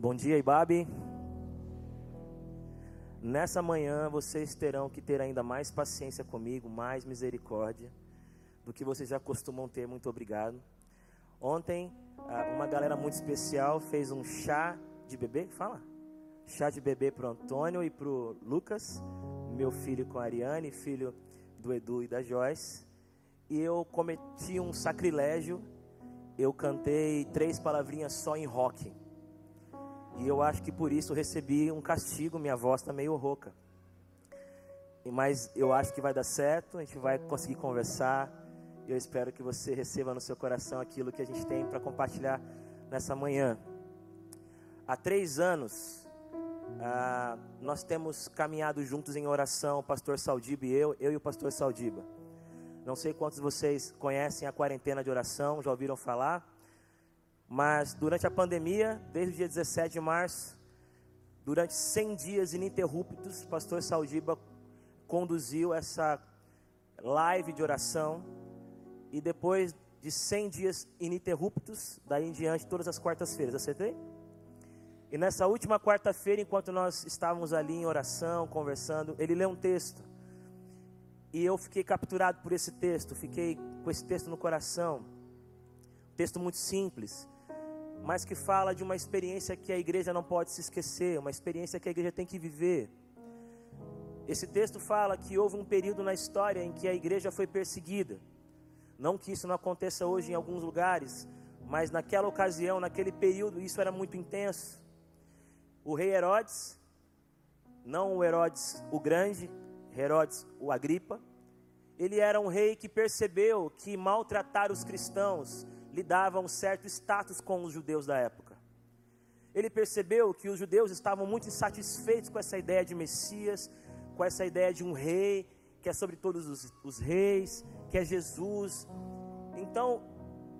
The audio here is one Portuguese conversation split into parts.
Bom dia, Ibabe. Nessa manhã vocês terão que ter ainda mais paciência comigo, mais misericórdia do que vocês já costumam ter. Muito obrigado. Ontem, ah, uma galera muito especial fez um chá de bebê. Fala. Chá de bebê para o Antônio e para o Lucas, meu filho com a Ariane, filho do Edu e da Joyce. E eu cometi um sacrilégio. Eu cantei três palavrinhas só em rock. E eu acho que por isso recebi um castigo, minha voz está meio rouca. Mas eu acho que vai dar certo, a gente vai conseguir conversar. Eu espero que você receba no seu coração aquilo que a gente tem para compartilhar nessa manhã. Há três anos, ah, nós temos caminhado juntos em oração, o pastor Saldiba e eu, eu e o pastor Saldiba. Não sei quantos de vocês conhecem a quarentena de oração, já ouviram falar? Mas durante a pandemia, desde o dia 17 de março, durante 100 dias ininterruptos, o pastor Saldiba conduziu essa live de oração. E depois de 100 dias ininterruptos, daí em diante, todas as quartas-feiras, acertei? E nessa última quarta-feira, enquanto nós estávamos ali em oração, conversando, ele leu um texto. E eu fiquei capturado por esse texto, fiquei com esse texto no coração. texto muito simples mas que fala de uma experiência que a igreja não pode se esquecer, uma experiência que a igreja tem que viver. Esse texto fala que houve um período na história em que a igreja foi perseguida. Não que isso não aconteça hoje em alguns lugares, mas naquela ocasião, naquele período, isso era muito intenso. O rei Herodes, não o Herodes o Grande, Herodes o Agripa, ele era um rei que percebeu que maltratar os cristãos, lhe dava um certo status com os judeus da época. Ele percebeu que os judeus estavam muito insatisfeitos com essa ideia de Messias, com essa ideia de um rei, que é sobre todos os, os reis, que é Jesus. Então,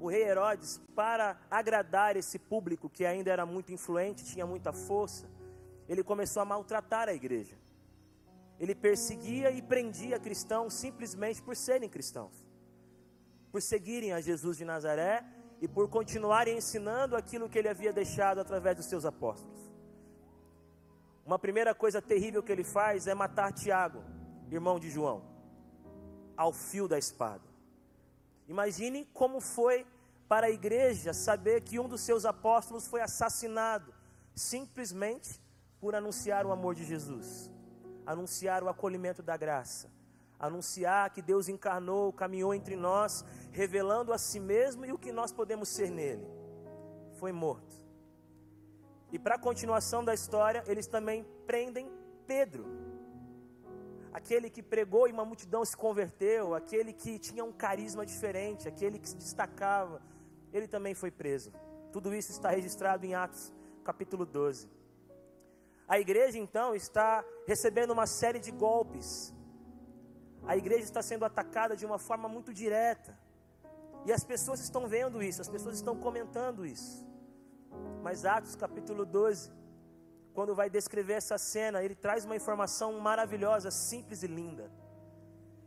o rei Herodes, para agradar esse público que ainda era muito influente, tinha muita força, ele começou a maltratar a igreja. Ele perseguia e prendia cristãos simplesmente por serem cristãos por seguirem a Jesus de Nazaré e por continuarem ensinando aquilo que ele havia deixado através dos seus apóstolos. Uma primeira coisa terrível que ele faz é matar Tiago, irmão de João, ao fio da espada. Imagine como foi para a igreja saber que um dos seus apóstolos foi assassinado simplesmente por anunciar o amor de Jesus, anunciar o acolhimento da graça anunciar que Deus encarnou, caminhou entre nós, revelando a si mesmo e o que nós podemos ser nele. Foi morto. E para a continuação da história, eles também prendem Pedro. Aquele que pregou e uma multidão se converteu, aquele que tinha um carisma diferente, aquele que se destacava, ele também foi preso. Tudo isso está registrado em Atos, capítulo 12. A igreja então está recebendo uma série de golpes, a igreja está sendo atacada de uma forma muito direta. E as pessoas estão vendo isso, as pessoas estão comentando isso. Mas Atos capítulo 12, quando vai descrever essa cena, ele traz uma informação maravilhosa, simples e linda.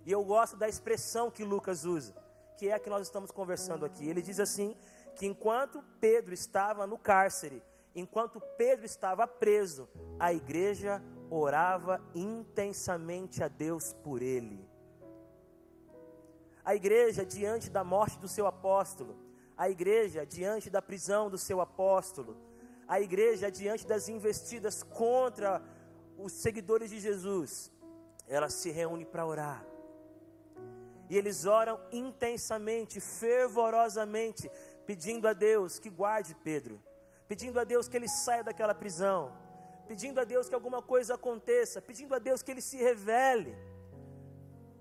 E eu gosto da expressão que Lucas usa, que é a que nós estamos conversando aqui. Ele diz assim: que enquanto Pedro estava no cárcere, enquanto Pedro estava preso, a igreja orava intensamente a Deus por ele. A igreja, diante da morte do seu apóstolo, a igreja, diante da prisão do seu apóstolo, a igreja, diante das investidas contra os seguidores de Jesus, ela se reúne para orar. E eles oram intensamente, fervorosamente, pedindo a Deus que guarde Pedro, pedindo a Deus que ele saia daquela prisão, pedindo a Deus que alguma coisa aconteça, pedindo a Deus que ele se revele.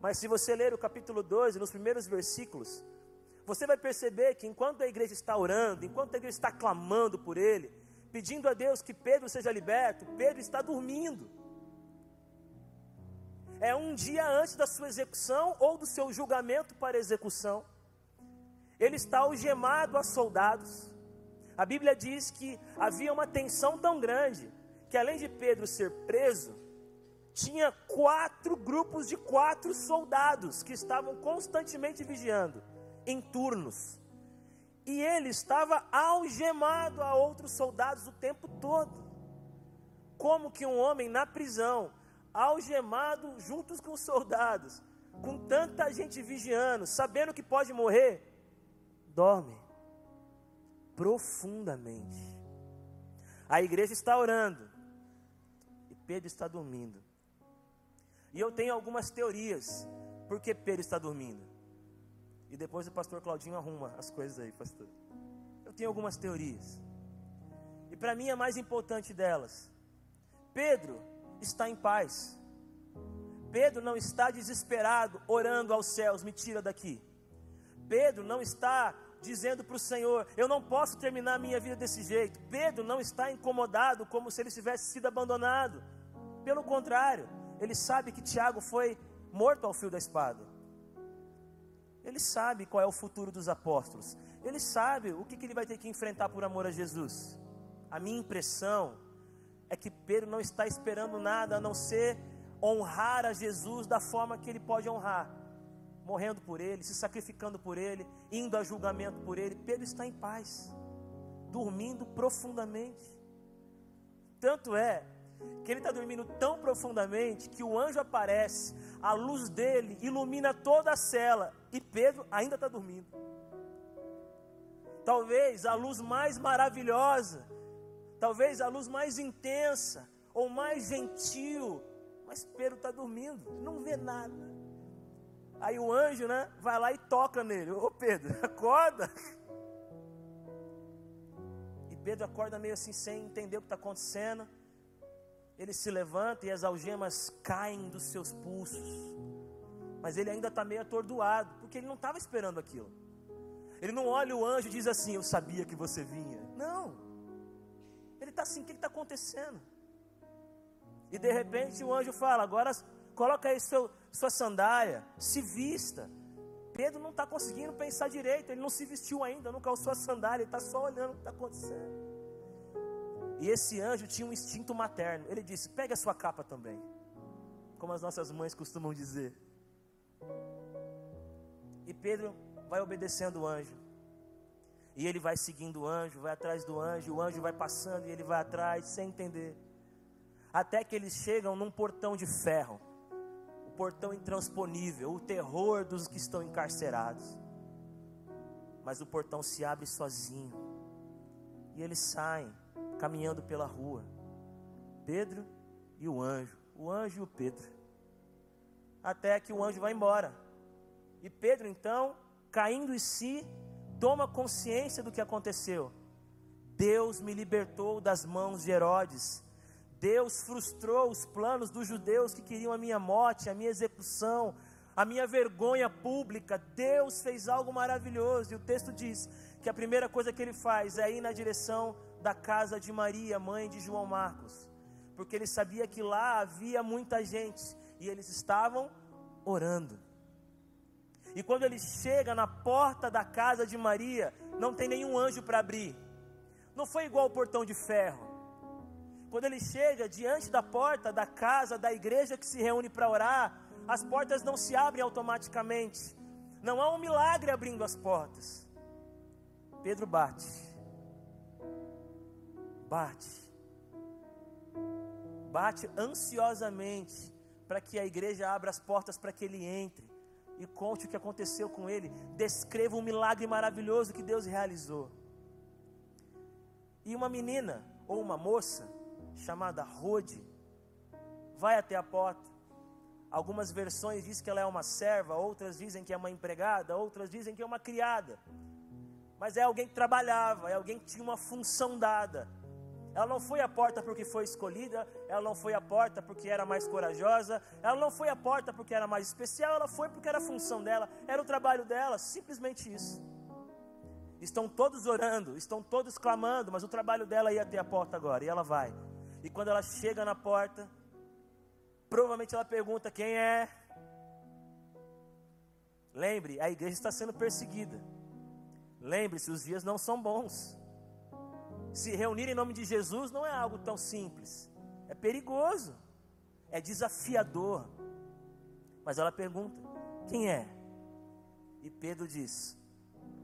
Mas se você ler o capítulo 12, nos primeiros versículos, você vai perceber que enquanto a igreja está orando, enquanto a igreja está clamando por ele, pedindo a Deus que Pedro seja liberto, Pedro está dormindo. É um dia antes da sua execução ou do seu julgamento para execução. Ele está algemado a soldados. A Bíblia diz que havia uma tensão tão grande que além de Pedro ser preso, tinha quatro grupos de quatro soldados que estavam constantemente vigiando, em turnos. E ele estava algemado a outros soldados o tempo todo. Como que um homem na prisão, algemado juntos com os soldados, com tanta gente vigiando, sabendo que pode morrer, dorme profundamente. A igreja está orando Pedro está dormindo. E eu tenho algumas teorias por que Pedro está dormindo. E depois o pastor Claudinho arruma as coisas aí, pastor. Eu tenho algumas teorias. E para mim a mais importante delas, Pedro está em paz. Pedro não está desesperado, orando aos céus, me tira daqui. Pedro não está dizendo para o Senhor: Eu não posso terminar a minha vida desse jeito. Pedro não está incomodado como se ele tivesse sido abandonado. Pelo contrário, ele sabe que Tiago foi morto ao fio da espada. Ele sabe qual é o futuro dos apóstolos. Ele sabe o que, que ele vai ter que enfrentar por amor a Jesus. A minha impressão é que Pedro não está esperando nada a não ser honrar a Jesus da forma que ele pode honrar, morrendo por ele, se sacrificando por ele, indo a julgamento por ele. Pedro está em paz, dormindo profundamente. Tanto é que ele está dormindo tão profundamente que o anjo aparece, a luz dele ilumina toda a cela e Pedro ainda está dormindo. Talvez a luz mais maravilhosa, talvez a luz mais intensa ou mais gentil mas Pedro está dormindo, não vê nada. Aí o anjo, né, vai lá e toca nele. Ô Pedro, acorda. E Pedro acorda meio assim, sem entender o que está acontecendo. Ele se levanta e as algemas caem dos seus pulsos. Mas ele ainda está meio atordoado, porque ele não estava esperando aquilo. Ele não olha o anjo e diz assim: Eu sabia que você vinha. Não. Ele está assim: O que está acontecendo? E de repente o anjo fala: agora coloca aí seu, sua sandália, se vista. Pedro não está conseguindo pensar direito, ele não se vestiu ainda, não calçou a sandália, ele está só olhando o que está acontecendo. E esse anjo tinha um instinto materno. Ele disse: pegue a sua capa também. Como as nossas mães costumam dizer. E Pedro vai obedecendo o anjo. E ele vai seguindo o anjo, vai atrás do anjo, o anjo vai passando e ele vai atrás, sem entender até que eles chegam num portão de ferro, o portão intransponível, o terror dos que estão encarcerados. Mas o portão se abre sozinho, e eles saem caminhando pela rua. Pedro e o anjo, o anjo e o Pedro. Até que o anjo vai embora. E Pedro, então, caindo em si, toma consciência do que aconteceu. Deus me libertou das mãos de Herodes Deus frustrou os planos dos judeus que queriam a minha morte, a minha execução, a minha vergonha pública. Deus fez algo maravilhoso. E o texto diz que a primeira coisa que ele faz é ir na direção da casa de Maria, mãe de João Marcos, porque ele sabia que lá havia muita gente e eles estavam orando. E quando ele chega na porta da casa de Maria, não tem nenhum anjo para abrir. Não foi igual o portão de ferro quando ele chega diante da porta da casa, da igreja que se reúne para orar, as portas não se abrem automaticamente. Não há um milagre abrindo as portas. Pedro bate. Bate. Bate ansiosamente para que a igreja abra as portas para que ele entre e conte o que aconteceu com ele. Descreva um milagre maravilhoso que Deus realizou. E uma menina ou uma moça chamada Rode, vai até a porta. Algumas versões dizem que ela é uma serva, outras dizem que é uma empregada, outras dizem que é uma criada. Mas é alguém que trabalhava, é alguém que tinha uma função dada. Ela não foi à porta porque foi escolhida, ela não foi à porta porque era mais corajosa, ela não foi à porta porque era mais especial, ela foi porque era a função dela, era o trabalho dela, simplesmente isso. Estão todos orando, estão todos clamando, mas o trabalho dela ir até a porta agora, e ela vai. E quando ela chega na porta, provavelmente ela pergunta quem é. Lembre, a igreja está sendo perseguida. Lembre-se, os dias não são bons. Se reunir em nome de Jesus não é algo tão simples. É perigoso. É desafiador. Mas ela pergunta: quem é? E Pedro diz: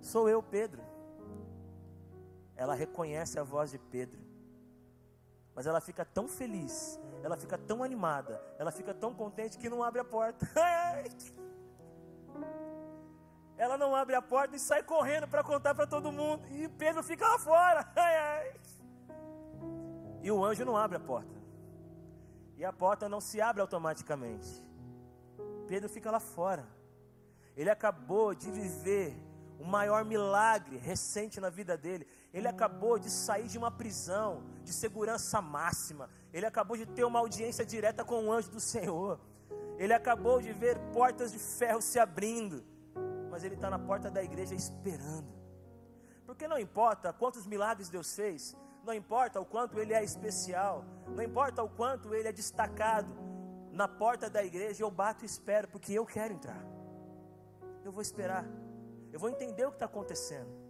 Sou eu, Pedro. ela reconhece a voz de Pedro. Mas ela fica tão feliz, ela fica tão animada, ela fica tão contente que não abre a porta. ela não abre a porta e sai correndo para contar para todo mundo. E Pedro fica lá fora. E o anjo não abre a porta. E a porta não se abre automaticamente. Pedro fica lá fora. Ele acabou de viver o maior milagre recente na vida dele. Ele acabou de sair de uma prisão de segurança máxima. Ele acabou de ter uma audiência direta com o anjo do Senhor. Ele acabou de ver portas de ferro se abrindo. Mas ele está na porta da igreja esperando. Porque não importa quantos milagres Deus fez, não importa o quanto ele é especial, não importa o quanto ele é destacado. Na porta da igreja eu bato e espero, porque eu quero entrar. Eu vou esperar. Eu vou entender o que está acontecendo.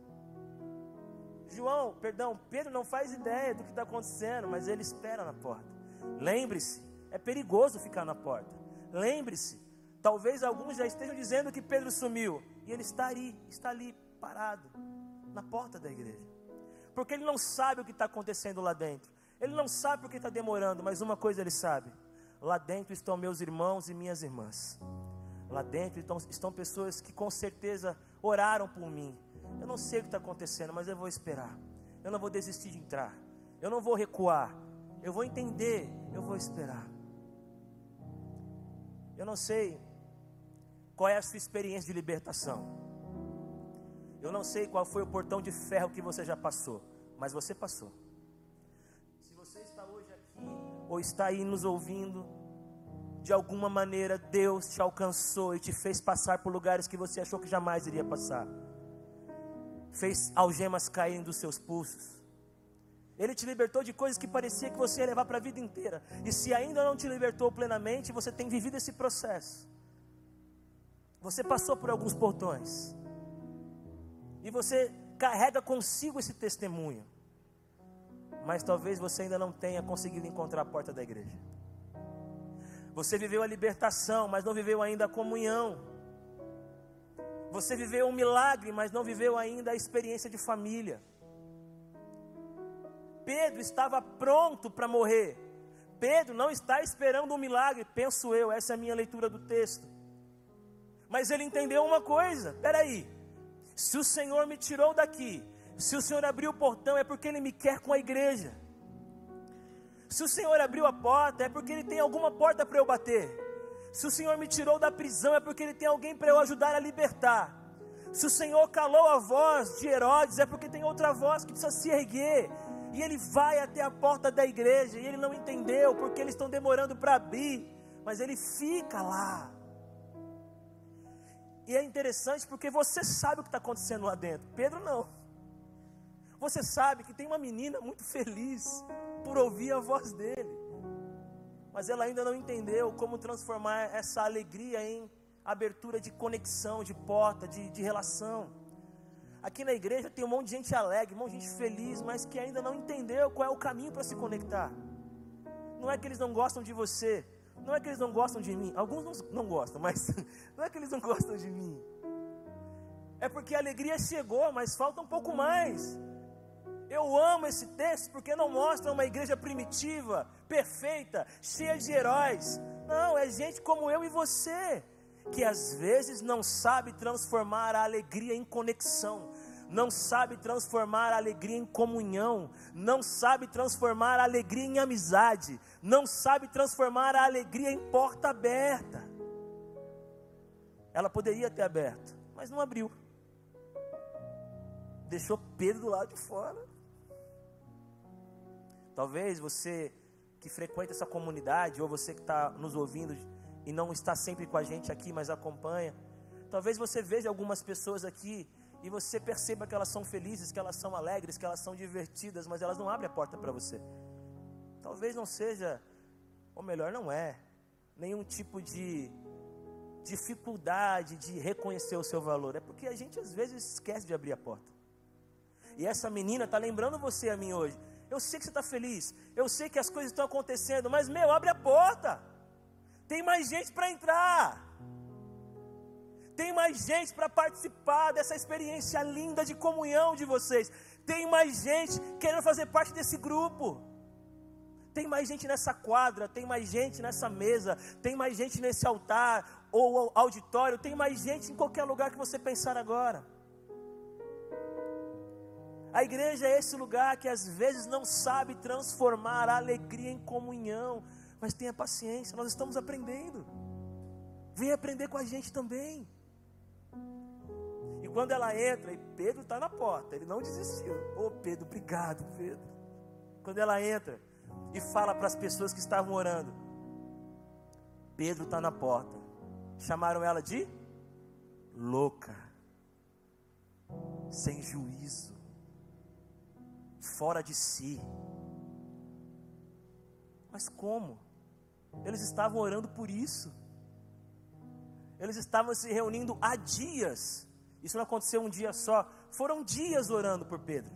João, perdão, Pedro não faz ideia do que está acontecendo, mas ele espera na porta. Lembre-se, é perigoso ficar na porta. Lembre-se, talvez alguns já estejam dizendo que Pedro sumiu, e ele está ali, está ali, parado, na porta da igreja. Porque ele não sabe o que está acontecendo lá dentro. Ele não sabe porque está demorando, mas uma coisa ele sabe: lá dentro estão meus irmãos e minhas irmãs. Lá dentro estão, estão pessoas que com certeza oraram por mim. Eu não sei o que está acontecendo, mas eu vou esperar. Eu não vou desistir de entrar. Eu não vou recuar. Eu vou entender. Eu vou esperar. Eu não sei qual é a sua experiência de libertação. Eu não sei qual foi o portão de ferro que você já passou, mas você passou. Se você está hoje aqui ou está aí nos ouvindo, de alguma maneira Deus te alcançou e te fez passar por lugares que você achou que jamais iria passar. Fez algemas caírem dos seus pulsos. Ele te libertou de coisas que parecia que você ia levar para a vida inteira. E se ainda não te libertou plenamente, você tem vivido esse processo. Você passou por alguns portões. E você carrega consigo esse testemunho. Mas talvez você ainda não tenha conseguido encontrar a porta da igreja. Você viveu a libertação, mas não viveu ainda a comunhão. Você viveu um milagre, mas não viveu ainda a experiência de família. Pedro estava pronto para morrer. Pedro não está esperando um milagre, penso eu, essa é a minha leitura do texto. Mas ele entendeu uma coisa: peraí, se o Senhor me tirou daqui, se o Senhor abriu o portão, é porque Ele me quer com a igreja. Se o Senhor abriu a porta, é porque Ele tem alguma porta para eu bater. Se o Senhor me tirou da prisão, é porque Ele tem alguém para eu ajudar a libertar. Se o Senhor calou a voz de Herodes, é porque tem outra voz que precisa se erguer. E ele vai até a porta da igreja, e ele não entendeu porque eles estão demorando para abrir, mas ele fica lá. E é interessante porque você sabe o que está acontecendo lá dentro. Pedro não. Você sabe que tem uma menina muito feliz por ouvir a voz dele. Mas ela ainda não entendeu como transformar essa alegria em abertura de conexão, de porta, de, de relação. Aqui na igreja tem um monte de gente alegre, um monte de gente feliz, mas que ainda não entendeu qual é o caminho para se conectar. Não é que eles não gostam de você, não é que eles não gostam de mim, alguns não, não gostam, mas não é que eles não gostam de mim. É porque a alegria chegou, mas falta um pouco mais. Eu amo esse texto porque não mostra uma igreja primitiva, perfeita, cheia de heróis. Não, é gente como eu e você, que às vezes não sabe transformar a alegria em conexão, não sabe transformar a alegria em comunhão, não sabe transformar a alegria em amizade, não sabe transformar a alegria em porta aberta. Ela poderia ter aberto, mas não abriu. Deixou Pedro do lado de fora. Talvez você que frequenta essa comunidade, ou você que está nos ouvindo e não está sempre com a gente aqui, mas acompanha. Talvez você veja algumas pessoas aqui e você perceba que elas são felizes, que elas são alegres, que elas são divertidas, mas elas não abrem a porta para você. Talvez não seja, ou melhor, não é, nenhum tipo de dificuldade de reconhecer o seu valor. É porque a gente às vezes esquece de abrir a porta. E essa menina está lembrando você a mim hoje. Eu sei que você está feliz. Eu sei que as coisas estão acontecendo. Mas, meu, abre a porta. Tem mais gente para entrar. Tem mais gente para participar dessa experiência linda de comunhão de vocês. Tem mais gente querendo fazer parte desse grupo. Tem mais gente nessa quadra, tem mais gente nessa mesa, tem mais gente nesse altar ou auditório, tem mais gente em qualquer lugar que você pensar agora. A igreja é esse lugar que às vezes não sabe transformar a alegria em comunhão, mas tenha paciência, nós estamos aprendendo. Venha aprender com a gente também. E quando ela entra, e Pedro está na porta, ele não desistiu. Ô oh, Pedro, obrigado, Pedro. Quando ela entra e fala para as pessoas que estavam orando, Pedro está na porta. Chamaram ela de louca, sem juízo, fora de si. Mas como? Eles estavam orando por isso. Eles estavam se reunindo há dias. Isso não aconteceu um dia só. Foram dias orando por Pedro.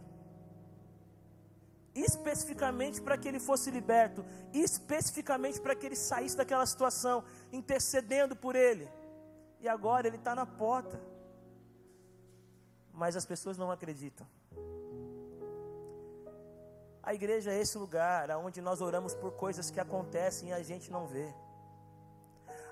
Especificamente para que ele fosse liberto. Especificamente para que ele saísse daquela situação. Intercedendo por ele. E agora ele está na porta. Mas as pessoas não acreditam. A igreja é esse lugar onde nós oramos por coisas que acontecem e a gente não vê.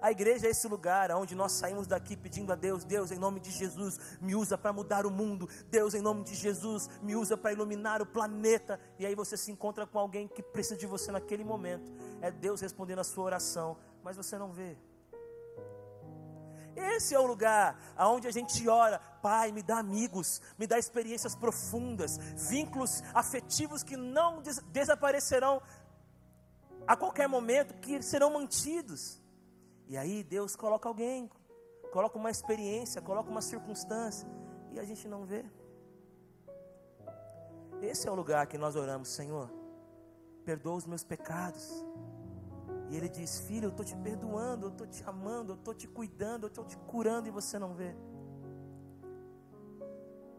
A igreja é esse lugar onde nós saímos daqui pedindo a Deus: Deus, em nome de Jesus, me usa para mudar o mundo. Deus, em nome de Jesus, me usa para iluminar o planeta. E aí você se encontra com alguém que precisa de você naquele momento. É Deus respondendo a sua oração, mas você não vê. Esse é o lugar aonde a gente ora, Pai, me dá amigos, me dá experiências profundas, vínculos afetivos que não des desaparecerão a qualquer momento, que serão mantidos. E aí Deus coloca alguém, coloca uma experiência, coloca uma circunstância, e a gente não vê. Esse é o lugar que nós oramos, Senhor. Perdoa os meus pecados e ele diz: Filho, eu estou te perdoando, eu estou te amando, eu estou te cuidando, eu estou te curando e você não vê.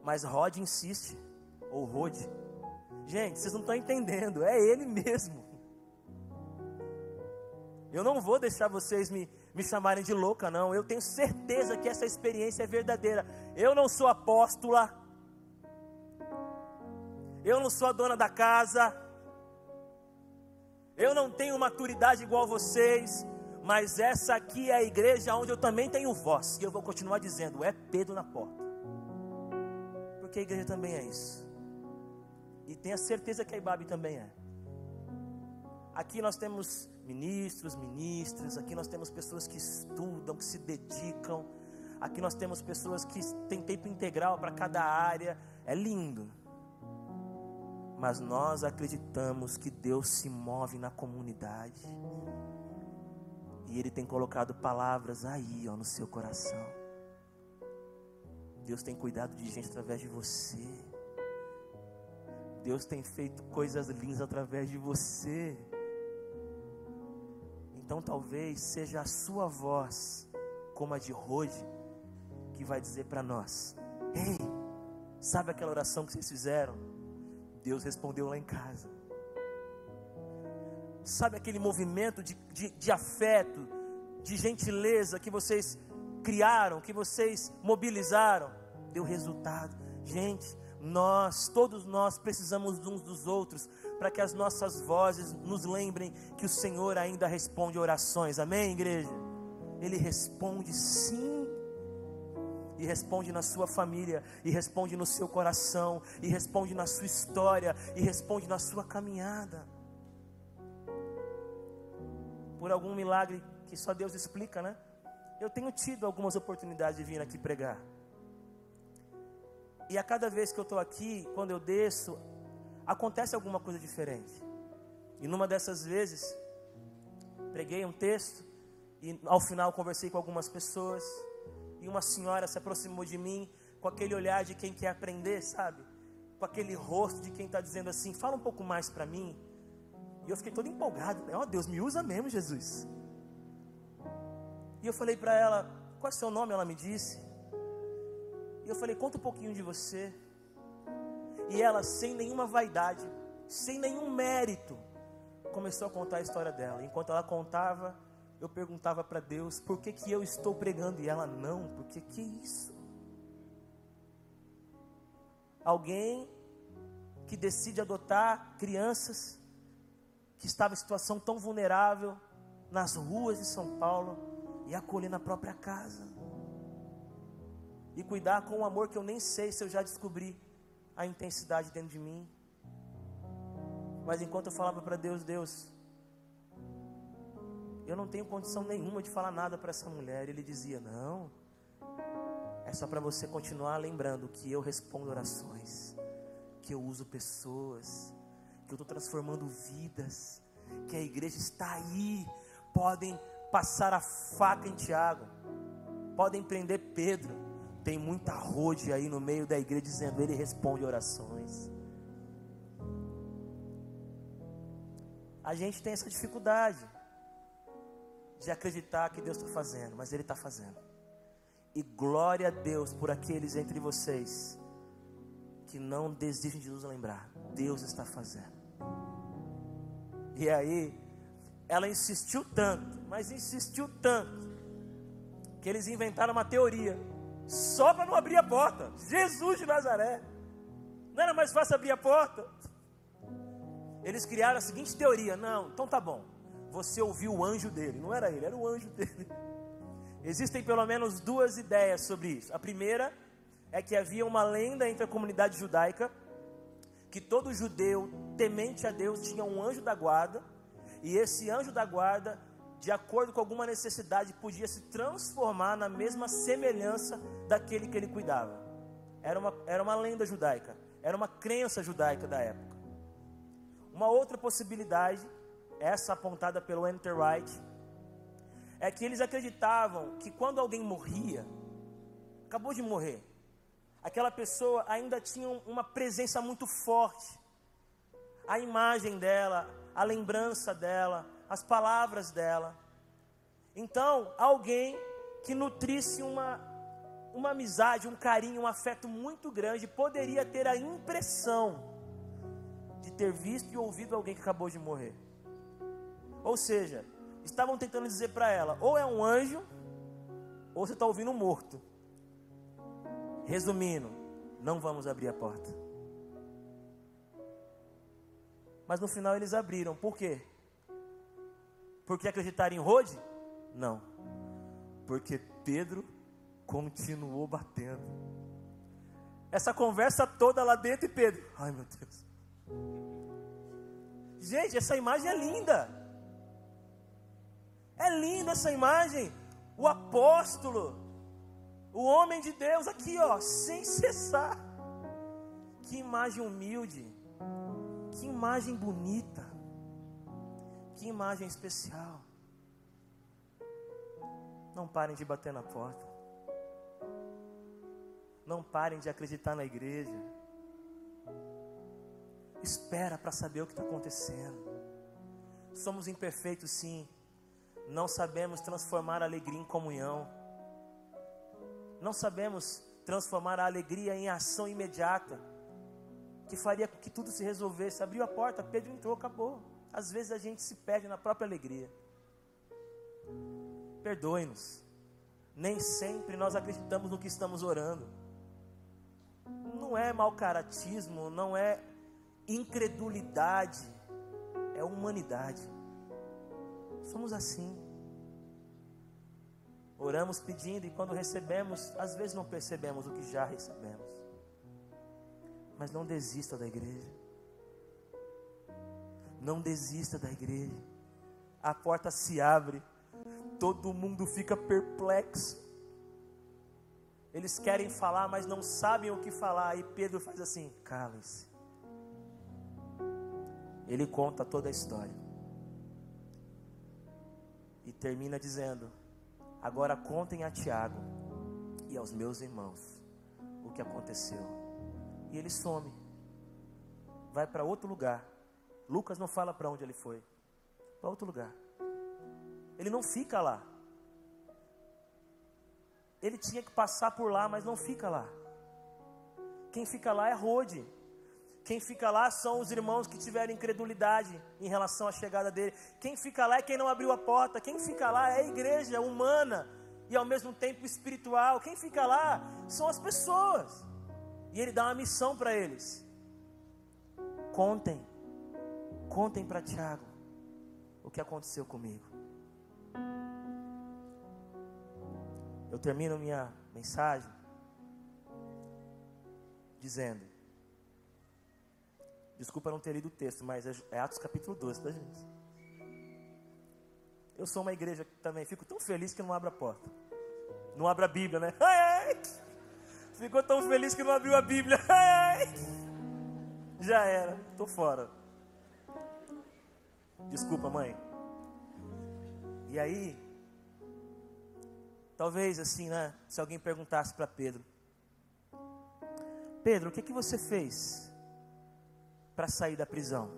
Mas Rod insiste, ou Rod. Gente, vocês não estão entendendo, é ele mesmo. Eu não vou deixar vocês me, me chamarem de louca, não. Eu tenho certeza que essa experiência é verdadeira. Eu não sou apóstola. Eu não sou a dona da casa. Eu não tenho maturidade igual vocês, mas essa aqui é a igreja onde eu também tenho voz. E eu vou continuar dizendo: é Pedro na porta. Porque a igreja também é isso. E tenha certeza que a Ibabe também é. Aqui nós temos ministros, ministras, aqui nós temos pessoas que estudam, que se dedicam. Aqui nós temos pessoas que têm tempo integral para cada área. É lindo mas nós acreditamos que Deus se move na comunidade. E Ele tem colocado palavras aí, ó, no seu coração. Deus tem cuidado de gente através de você. Deus tem feito coisas lindas através de você. Então talvez seja a sua voz, como a de Rode, que vai dizer para nós: Ei, sabe aquela oração que vocês fizeram? Deus respondeu lá em casa. Sabe aquele movimento de, de, de afeto, de gentileza que vocês criaram, que vocês mobilizaram? Deu resultado. Gente, nós, todos nós precisamos uns dos outros para que as nossas vozes nos lembrem que o Senhor ainda responde orações. Amém, igreja? Ele responde sim e responde na sua família, e responde no seu coração, e responde na sua história, e responde na sua caminhada. Por algum milagre que só Deus explica, né? Eu tenho tido algumas oportunidades de vir aqui pregar. E a cada vez que eu estou aqui, quando eu desço, acontece alguma coisa diferente. E numa dessas vezes, preguei um texto e ao final conversei com algumas pessoas e uma senhora se aproximou de mim com aquele olhar de quem quer aprender, sabe? Com aquele rosto de quem está dizendo assim: fala um pouco mais para mim. E eu fiquei todo empolgado. Ó oh, Deus, me usa mesmo, Jesus. E eu falei para ela: qual é o seu nome? Ela me disse. E eu falei: conta um pouquinho de você. E ela, sem nenhuma vaidade, sem nenhum mérito, começou a contar a história dela. Enquanto ela contava, eu perguntava para Deus, por que, que eu estou pregando? E ela, não, porque que isso? Alguém que decide adotar crianças que estavam em situação tão vulnerável nas ruas de São Paulo e acolher na própria casa. E cuidar com um amor que eu nem sei se eu já descobri a intensidade dentro de mim. Mas enquanto eu falava para Deus, Deus, eu não tenho condição nenhuma de falar nada para essa mulher. Ele dizia: Não, é só para você continuar lembrando que eu respondo orações, que eu uso pessoas, que eu estou transformando vidas, que a igreja está aí. Podem passar a faca em Tiago, podem prender Pedro. Tem muita rode aí no meio da igreja dizendo: Ele responde orações. A gente tem essa dificuldade de acreditar que Deus está fazendo, mas Ele está fazendo. E glória a Deus por aqueles entre vocês que não desistem de nos lembrar. Deus está fazendo. E aí, ela insistiu tanto, mas insistiu tanto, que eles inventaram uma teoria, só para não abrir a porta. Jesus de Nazaré. Não era mais fácil abrir a porta? Eles criaram a seguinte teoria: não, então tá bom. Você ouviu o anjo dele, não era ele, era o anjo dele. Existem pelo menos duas ideias sobre isso. A primeira é que havia uma lenda entre a comunidade judaica que todo judeu temente a Deus tinha um anjo da guarda, e esse anjo da guarda, de acordo com alguma necessidade, podia se transformar na mesma semelhança daquele que ele cuidava. Era uma, era uma lenda judaica, era uma crença judaica da época. Uma outra possibilidade, essa apontada pelo Enter Wright, é que eles acreditavam que quando alguém morria, acabou de morrer, aquela pessoa ainda tinha uma presença muito forte. A imagem dela, a lembrança dela, as palavras dela. Então, alguém que nutrisse uma, uma amizade, um carinho, um afeto muito grande, poderia ter a impressão de ter visto e ouvido alguém que acabou de morrer. Ou seja, estavam tentando dizer para ela: ou é um anjo, ou você está ouvindo um morto. Resumindo, não vamos abrir a porta. Mas no final eles abriram. Por quê? Porque acreditaram em Rode? Não. Porque Pedro continuou batendo. Essa conversa toda lá dentro e Pedro. Ai meu Deus. Gente, essa imagem é linda. É linda essa imagem. O apóstolo, o homem de Deus aqui, ó, sem cessar. Que imagem humilde. Que imagem bonita. Que imagem especial. Não parem de bater na porta. Não parem de acreditar na igreja. Espera para saber o que está acontecendo. Somos imperfeitos, sim. Não sabemos transformar a alegria em comunhão. Não sabemos transformar a alegria em ação imediata, que faria que tudo se resolvesse. Abriu a porta, Pedro entrou, acabou. Às vezes a gente se perde na própria alegria. Perdoe-nos. Nem sempre nós acreditamos no que estamos orando. Não é mau caratismo, não é incredulidade, é humanidade. Somos assim. Oramos pedindo e quando recebemos, às vezes não percebemos o que já recebemos. Mas não desista da igreja. Não desista da igreja. A porta se abre, todo mundo fica perplexo. Eles querem falar, mas não sabem o que falar. E Pedro faz assim: cala-se ele conta toda a história. E termina dizendo: Agora contem a Tiago e aos meus irmãos o que aconteceu. E ele some, vai para outro lugar. Lucas não fala para onde ele foi, para outro lugar. Ele não fica lá. Ele tinha que passar por lá, mas não fica lá. Quem fica lá é Rode. Quem fica lá são os irmãos que tiveram incredulidade em relação à chegada dele. Quem fica lá é quem não abriu a porta. Quem fica lá é a igreja humana e ao mesmo tempo espiritual. Quem fica lá são as pessoas. E ele dá uma missão para eles. Contem, contem para Tiago o que aconteceu comigo. Eu termino minha mensagem dizendo: Desculpa não ter lido o texto, mas é, é Atos capítulo 12, tá, gente? Eu sou uma igreja que também fico tão feliz que não abre a porta. Não abre a Bíblia, né? Ficou tão feliz que não abriu a Bíblia. Já era, tô fora. Desculpa, mãe. E aí, talvez assim, né? Se alguém perguntasse para Pedro: Pedro, o que, que você fez para sair da prisão?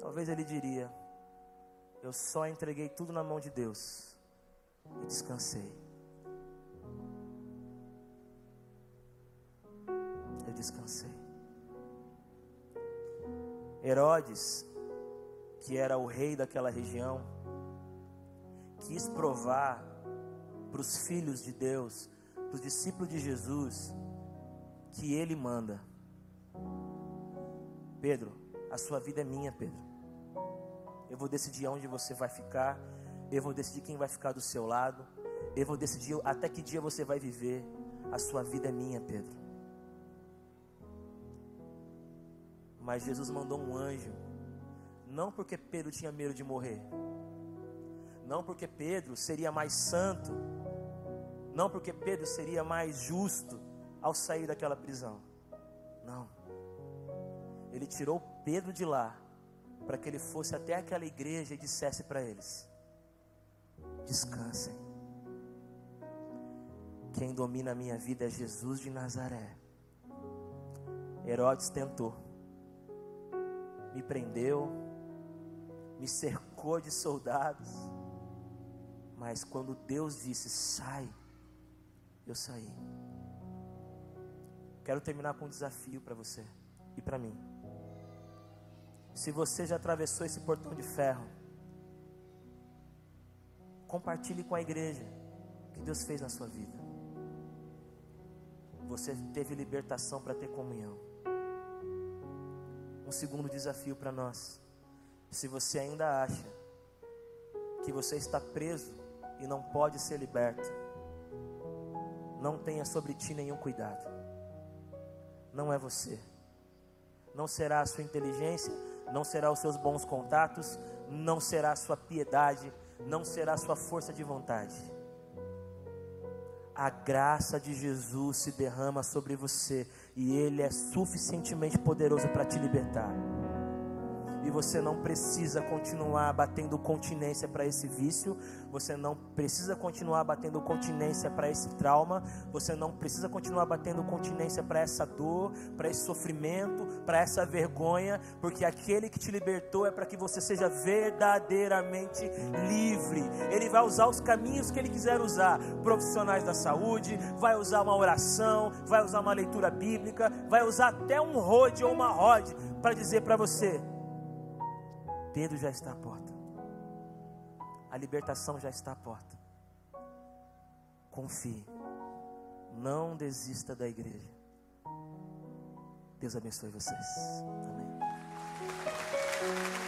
Talvez ele diria: Eu só entreguei tudo na mão de Deus e descansei. Eu descansei. Herodes que era o rei daquela região, quis provar para os filhos de Deus, para os discípulos de Jesus, que ele manda. Pedro, a sua vida é minha, Pedro. Eu vou decidir onde você vai ficar, eu vou decidir quem vai ficar do seu lado, eu vou decidir até que dia você vai viver. A sua vida é minha, Pedro. Mas Jesus mandou um anjo não porque Pedro tinha medo de morrer. Não porque Pedro seria mais santo. Não porque Pedro seria mais justo ao sair daquela prisão. Não. Ele tirou Pedro de lá para que ele fosse até aquela igreja e dissesse para eles: Descansem. Quem domina a minha vida é Jesus de Nazaré. Herodes tentou, me prendeu, me cercou de soldados. Mas quando Deus disse: sai, eu saí. Quero terminar com um desafio para você e para mim. Se você já atravessou esse portão de ferro, compartilhe com a igreja o que Deus fez na sua vida. Você teve libertação para ter comunhão. Um segundo desafio para nós. Se você ainda acha que você está preso e não pode ser liberto, não tenha sobre ti nenhum cuidado. Não é você. Não será a sua inteligência, não será os seus bons contatos, não será a sua piedade, não será a sua força de vontade. A graça de Jesus se derrama sobre você e Ele é suficientemente poderoso para te libertar. E você não precisa continuar batendo continência para esse vício, você não precisa continuar batendo continência para esse trauma, você não precisa continuar batendo continência para essa dor, para esse sofrimento, para essa vergonha, porque aquele que te libertou é para que você seja verdadeiramente livre. Ele vai usar os caminhos que ele quiser usar, profissionais da saúde, vai usar uma oração, vai usar uma leitura bíblica, vai usar até um rode ou uma rode para dizer para você: Pedro já está à porta. A libertação já está à porta. Confie. Não desista da igreja. Deus abençoe vocês. Amém.